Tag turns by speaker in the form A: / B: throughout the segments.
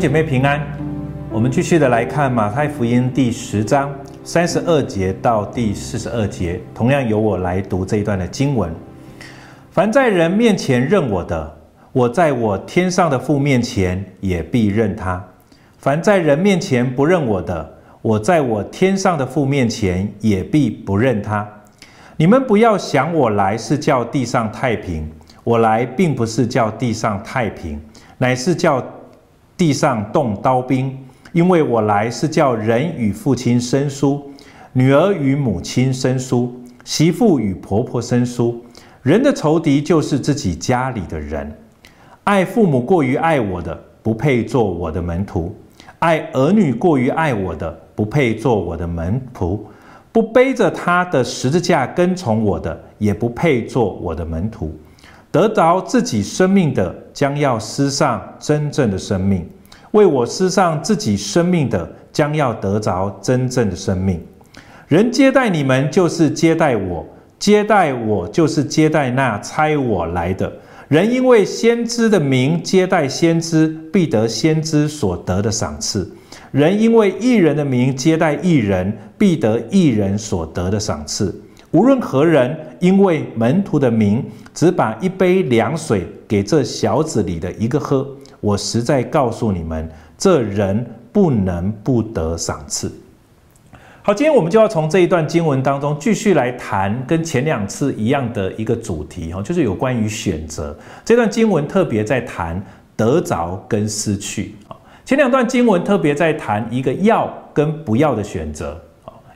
A: 姐妹平安，我们继续的来看马太福音第十章三十二节到第四十二节，同样由我来读这一段的经文。凡在人面前认我的，我在我天上的父面前也必认他；凡在人面前不认我的，我在我天上的父面前也必不认他。你们不要想我来是叫地上太平，我来并不是叫地上太平，乃是叫。地上动刀兵，因为我来是叫人与父亲生疏，女儿与母亲生疏，媳妇与婆婆生疏。人的仇敌就是自己家里的人。爱父母过于爱我的，不配做我的门徒；爱儿女过于爱我的，不配做我的门徒；不背着他的十字架跟从我的，也不配做我的门徒。得着自己生命的，将要失上真正的生命；为我失上自己生命的，将要得着真正的生命。人接待你们，就是接待我；接待我，就是接待那差我来的。人因为先知的名接待先知，必得先知所得的赏赐；人因为义人的名接待义人，必得义人所得的赏赐。无论何人，因为门徒的名，只把一杯凉水给这小子里的一个喝，我实在告诉你们，这人不能不得赏赐。好，今天我们就要从这一段经文当中继续来谈跟前两次一样的一个主题，哈，就是有关于选择。这段经文特别在谈得着跟失去，前两段经文特别在谈一个要跟不要的选择。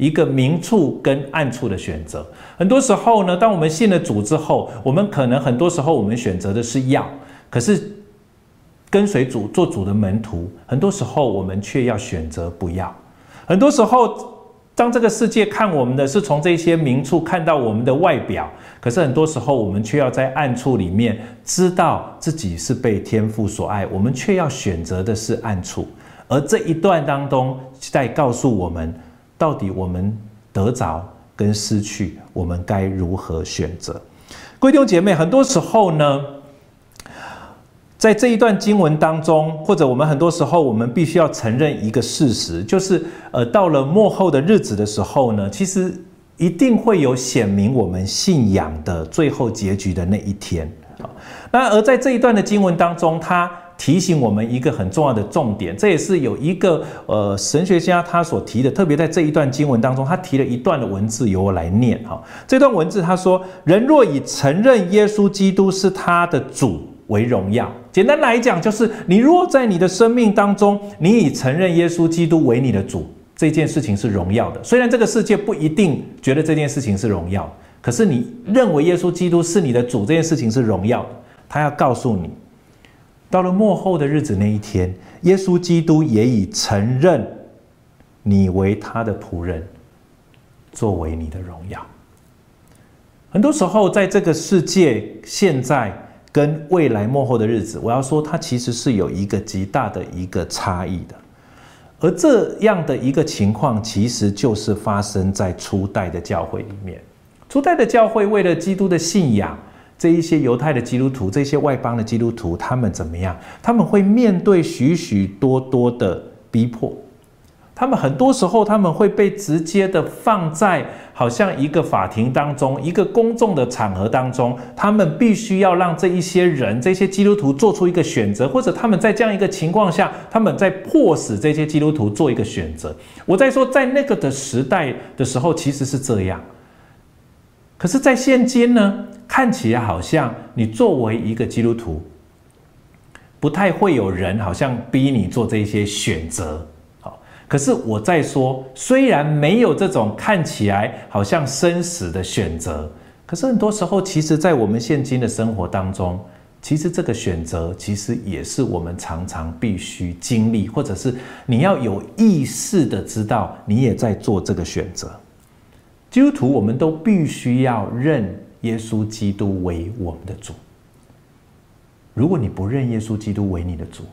A: 一个明处跟暗处的选择，很多时候呢，当我们信了主之后，我们可能很多时候我们选择的是要，可是跟随主做主的门徒，很多时候我们却要选择不要。很多时候，当这个世界看我们的是从这些明处看到我们的外表，可是很多时候我们却要在暗处里面知道自己是被天父所爱，我们却要选择的是暗处。而这一段当中在告诉我们。到底我们得着跟失去，我们该如何选择？各位弟兄姐妹，很多时候呢，在这一段经文当中，或者我们很多时候，我们必须要承认一个事实，就是呃，到了末后的日子的时候呢，其实一定会有显明我们信仰的最后结局的那一天。那而在这一段的经文当中，它提醒我们一个很重要的重点，这也是有一个呃神学家他所提的，特别在这一段经文当中，他提了一段的文字，由我来念哈。这段文字他说：“人若以承认耶稣基督是他的主为荣耀，简单来讲，就是你若在你的生命当中，你以承认耶稣基督为你的主，这件事情是荣耀的。虽然这个世界不一定觉得这件事情是荣耀，可是你认为耶稣基督是你的主，这件事情是荣耀的。他要告诉你。”到了末后的日子那一天，耶稣基督也以承认你为他的仆人，作为你的荣耀。很多时候，在这个世界，现在跟未来末后的日子，我要说，它其实是有一个极大的一个差异的。而这样的一个情况，其实就是发生在初代的教会里面。初代的教会为了基督的信仰。这一些犹太的基督徒，这些外邦的基督徒，他们怎么样？他们会面对许许多多的逼迫。他们很多时候，他们会被直接的放在好像一个法庭当中，一个公众的场合当中，他们必须要让这一些人，这些基督徒做出一个选择，或者他们在这样一个情况下，他们在迫使这些基督徒做一个选择。我在说，在那个的时代的时候，其实是这样。可是，在现今呢？看起来好像你作为一个基督徒，不太会有人好像逼你做这些选择。好，可是我在说，虽然没有这种看起来好像生死的选择，可是很多时候，其实，在我们现今的生活当中，其实这个选择，其实也是我们常常必须经历，或者是你要有意识的知道，你也在做这个选择。基督徒，我们都必须要认。耶稣基督为我们的主。如果你不认耶稣基督为你的主，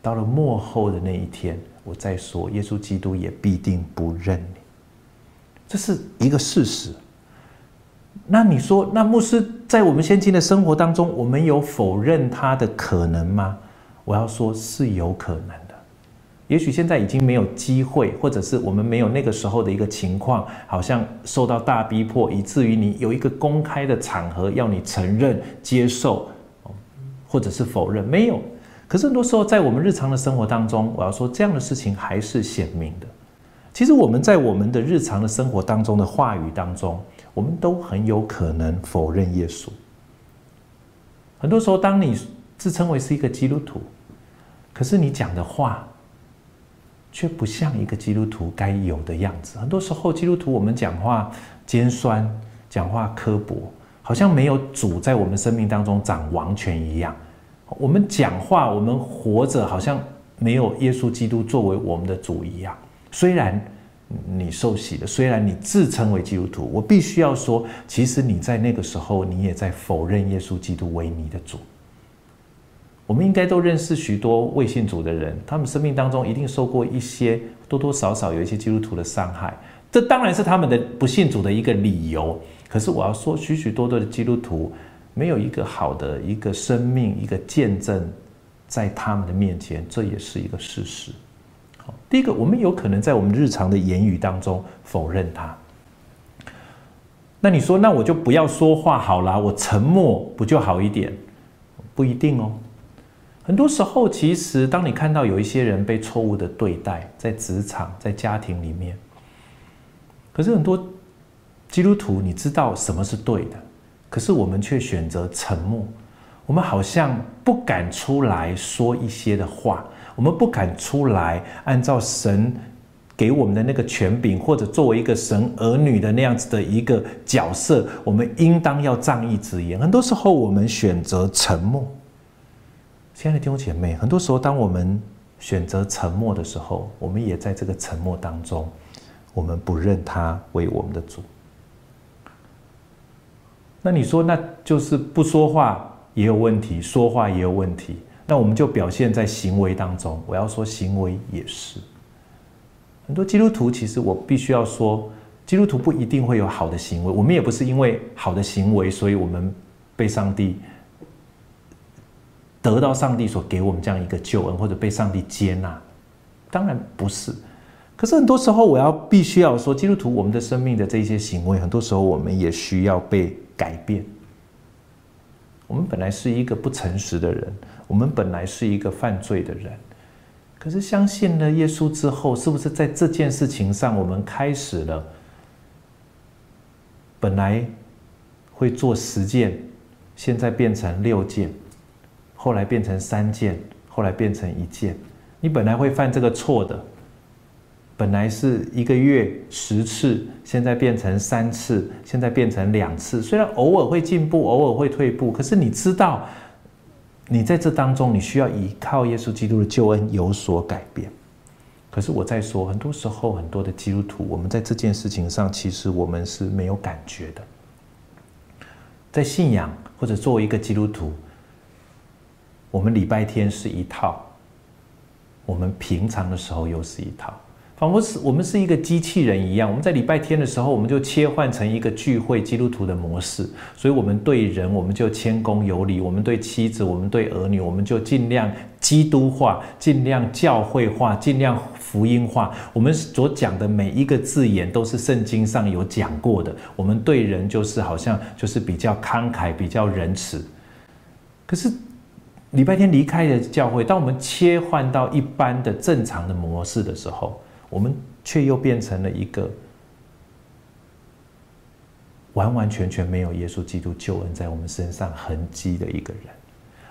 A: 到了末后的那一天，我再说，耶稣基督也必定不认你。这是一个事实。那你说，那牧师在我们现今的生活当中，我们有否认他的可能吗？我要说是有可能。也许现在已经没有机会，或者是我们没有那个时候的一个情况，好像受到大逼迫，以至于你有一个公开的场合要你承认、接受，或者是否认，没有。可是很多时候，在我们日常的生活当中，我要说这样的事情还是显明的。其实我们在我们的日常的生活当中的话语当中，我们都很有可能否认耶稣。很多时候，当你自称为是一个基督徒，可是你讲的话，却不像一个基督徒该有的样子。很多时候，基督徒我们讲话尖酸，讲话刻薄，好像没有主在我们生命当中掌王权一样。我们讲话，我们活着，好像没有耶稣基督作为我们的主一样。虽然你受洗了，虽然你自称为基督徒，我必须要说，其实你在那个时候，你也在否认耶稣基督为你的主。我们应该都认识许多未信主的人，他们生命当中一定受过一些多多少少有一些基督徒的伤害，这当然是他们的不信主的一个理由。可是我要说，许许多多的基督徒没有一个好的一个生命、一个见证在他们的面前，这也是一个事实。好，第一个，我们有可能在我们日常的言语当中否认他。那你说，那我就不要说话好了，我沉默不就好一点？不一定哦。很多时候，其实当你看到有一些人被错误的对待，在职场、在家庭里面，可是很多基督徒，你知道什么是对的，可是我们却选择沉默。我们好像不敢出来说一些的话，我们不敢出来按照神给我们的那个权柄，或者作为一个神儿女的那样子的一个角色，我们应当要仗义执言。很多时候，我们选择沉默。亲爱的弟兄姐妹，很多时候，当我们选择沉默的时候，我们也在这个沉默当中，我们不认他为我们的主。那你说，那就是不说话也有问题，说话也有问题，那我们就表现在行为当中。我要说，行为也是。很多基督徒，其实我必须要说，基督徒不一定会有好的行为。我们也不是因为好的行为，所以我们被上帝。得到上帝所给我们这样一个救恩，或者被上帝接纳，当然不是。可是很多时候，我要必须要说，基督徒我们的生命的这些行为，很多时候我们也需要被改变。我们本来是一个不诚实的人，我们本来是一个犯罪的人，可是相信了耶稣之后，是不是在这件事情上，我们开始了本来会做十件，现在变成六件。后来变成三件，后来变成一件。你本来会犯这个错的，本来是一个月十次，现在变成三次，现在变成两次。虽然偶尔会进步，偶尔会退步，可是你知道，你在这当中，你需要依靠耶稣基督的救恩有所改变。可是我在说，很多时候，很多的基督徒，我们在这件事情上，其实我们是没有感觉的。在信仰或者作为一个基督徒。我们礼拜天是一套，我们平常的时候又是一套，仿佛是我们是一个机器人一样。我们在礼拜天的时候，我们就切换成一个聚会基督徒的模式，所以我们对人我们就谦恭有礼，我们对妻子，我们对儿女，我们就尽量基督化，尽量教会化，尽量福音化。我们所讲的每一个字眼都是圣经上有讲过的。我们对人就是好像就是比较慷慨，比较仁慈，可是。礼拜天离开了教会，当我们切换到一般的正常的模式的时候，我们却又变成了一个完完全全没有耶稣基督救恩在我们身上痕迹的一个人。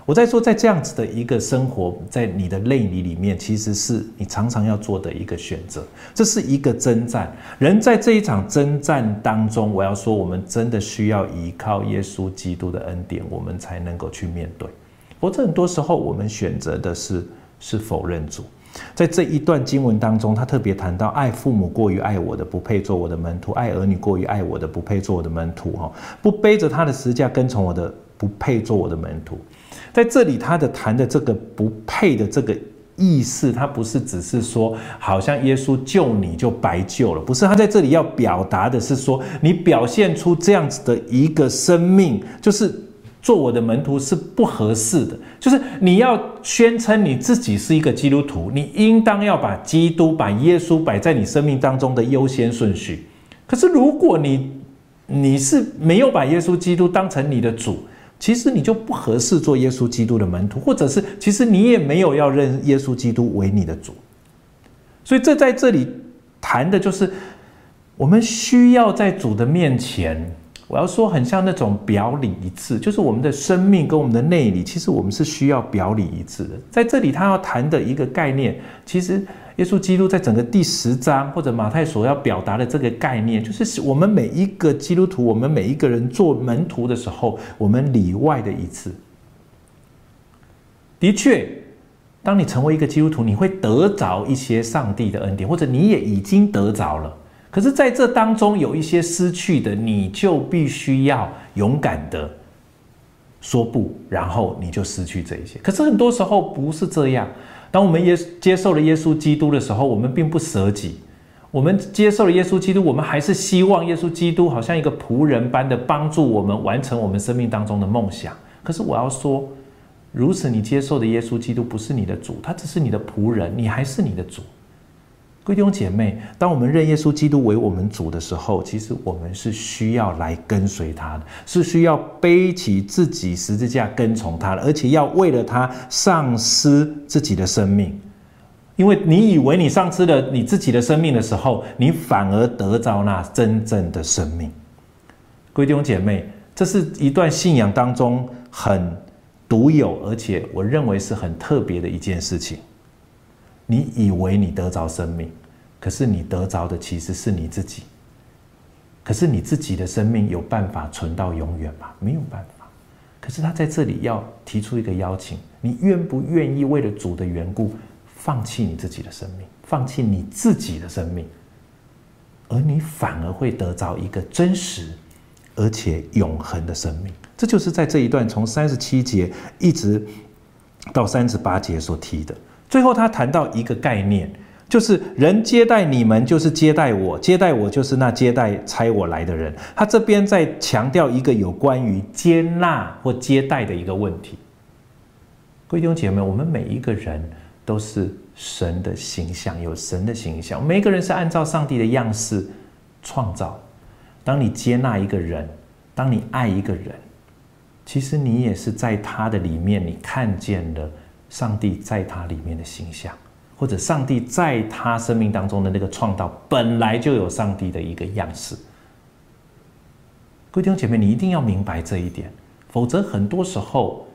A: 我在说，在这样子的一个生活在你的内里里面，其实是你常常要做的一个选择。这是一个征战，人在这一场征战当中，我要说，我们真的需要依靠耶稣基督的恩典，我们才能够去面对。或者很多时候，我们选择的是是否认主。在这一段经文当中，他特别谈到：爱父母过于爱我的，不配做我的门徒；爱儿女过于爱我的，不配做我的门徒。哈，不背着他的十字架跟从我的，不配做我的门徒。在这里，他的谈的这个不配的这个意思，他不是只是说，好像耶稣救你就白救了，不是。他在这里要表达的是说，你表现出这样子的一个生命，就是。做我的门徒是不合适的。就是你要宣称你自己是一个基督徒，你应当要把基督、把耶稣摆在你生命当中的优先顺序。可是如果你你是没有把耶稣基督当成你的主，其实你就不合适做耶稣基督的门徒，或者是其实你也没有要认耶稣基督为你的主。所以这在这里谈的就是，我们需要在主的面前，我要说很像那种表里一致，就是我们的生命跟我们的内里，其实我们是需要表里一致的。在这里他要谈的一个概念，其实。耶稣基督在整个第十章或者马太所要表达的这个概念，就是我们每一个基督徒，我们每一个人做门徒的时候，我们里外的一致。的确，当你成为一个基督徒，你会得着一些上帝的恩典，或者你也已经得着了。可是，在这当中有一些失去的，你就必须要勇敢的说不，然后你就失去这一些。可是很多时候不是这样。当我们耶接受了耶稣基督的时候，我们并不舍己。我们接受了耶稣基督，我们还是希望耶稣基督好像一个仆人般的帮助我们完成我们生命当中的梦想。可是我要说，如此你接受的耶稣基督不是你的主，他只是你的仆人，你还是你的主。各位弟兄姐妹，当我们认耶稣基督为我们主的时候，其实我们是需要来跟随他的，是需要背起自己十字架跟从他的，而且要为了他丧失自己的生命。因为你以为你丧失了你自己的生命的时候，你反而得着那真正的生命。各位弟兄姐妹，这是一段信仰当中很独有，而且我认为是很特别的一件事情。你以为你得着生命，可是你得着的其实是你自己。可是你自己的生命有办法存到永远吗？没有办法。可是他在这里要提出一个邀请：你愿不愿意为了主的缘故，放弃你自己的生命，放弃你自己的生命，而你反而会得着一个真实而且永恒的生命？这就是在这一段从三十七节一直到三十八节所提的。最后，他谈到一个概念，就是人接待你们，就是接待我；接待我，就是那接待差我来的人。他这边在强调一个有关于接纳或接待的一个问题。各位弟兄姐妹，我们每一个人都是神的形象，有神的形象，每一个人是按照上帝的样式创造。当你接纳一个人，当你爱一个人，其实你也是在他的里面，你看见了。上帝在他里面的形象，或者上帝在他生命当中的那个创造，本来就有上帝的一个样式。各位弟兄姐妹，你一定要明白这一点，否则很多时候，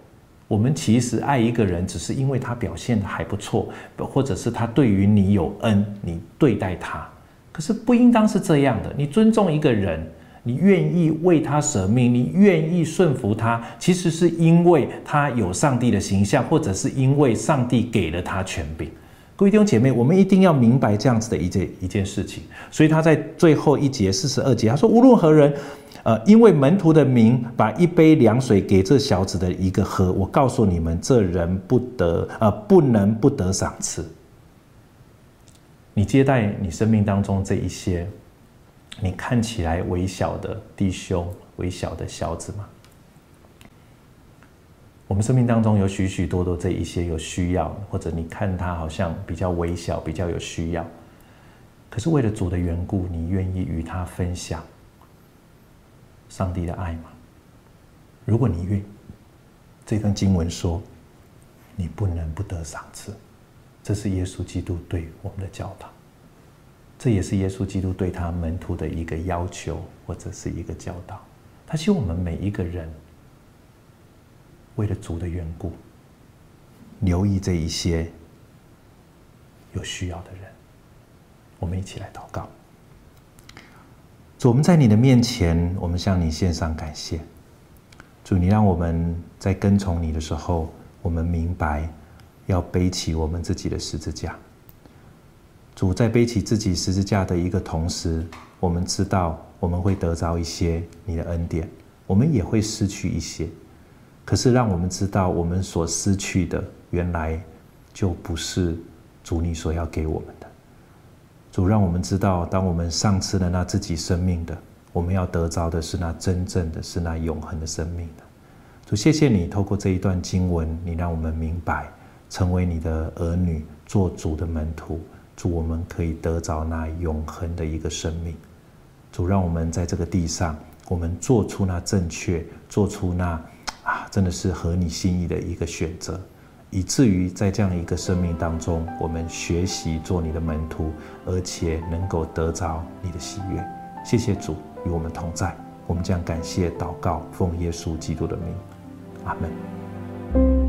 A: 我们其实爱一个人，只是因为他表现的还不错，或者是他对于你有恩，你对待他。可是不应当是这样的，你尊重一个人。你愿意为他舍命，你愿意顺服他，其实是因为他有上帝的形象，或者是因为上帝给了他权柄。各位弟兄姐妹，我们一定要明白这样子的一件一件事情。所以他在最后一节四十二节，他说：“无论何人，呃，因为门徒的名，把一杯凉水给这小子的一个喝，我告诉你们，这人不得，呃，不能不得赏赐。你接待你生命当中这一些。”你看起来微小的弟兄、微小的小子吗？我们生命当中有许许多多这一些有需要，或者你看他好像比较微小、比较有需要，可是为了主的缘故，你愿意与他分享上帝的爱吗？如果你愿意，这段经文说，你不能不得赏赐，这是耶稣基督对我们的教导。这也是耶稣基督对他门徒的一个要求，或者是一个教导。他希望我们每一个人为了主的缘故，留意这一些有需要的人。我们一起来祷告。主，我们在你的面前，我们向你献上感谢。主，你让我们在跟从你的时候，我们明白要背起我们自己的十字架。主在背起自己十字架的一个同时，我们知道我们会得着一些你的恩典，我们也会失去一些。可是让我们知道，我们所失去的原来就不是主你所要给我们的。主让我们知道，当我们丧失了那自己生命的，我们要得着的是那真正的是那永恒的生命的。主，谢谢你透过这一段经文，你让我们明白，成为你的儿女，做主的门徒，主，我们可以得着那永恒的一个生命。主，让我们在这个地上，我们做出那正确，做出那啊，真的是合你心意的一个选择。以至于在这样一个生命当中，我们学习做你的门徒，而且能够得着你的喜悦。谢谢主与我们同在，我们将感谢祷告，奉耶稣基督的名，阿门。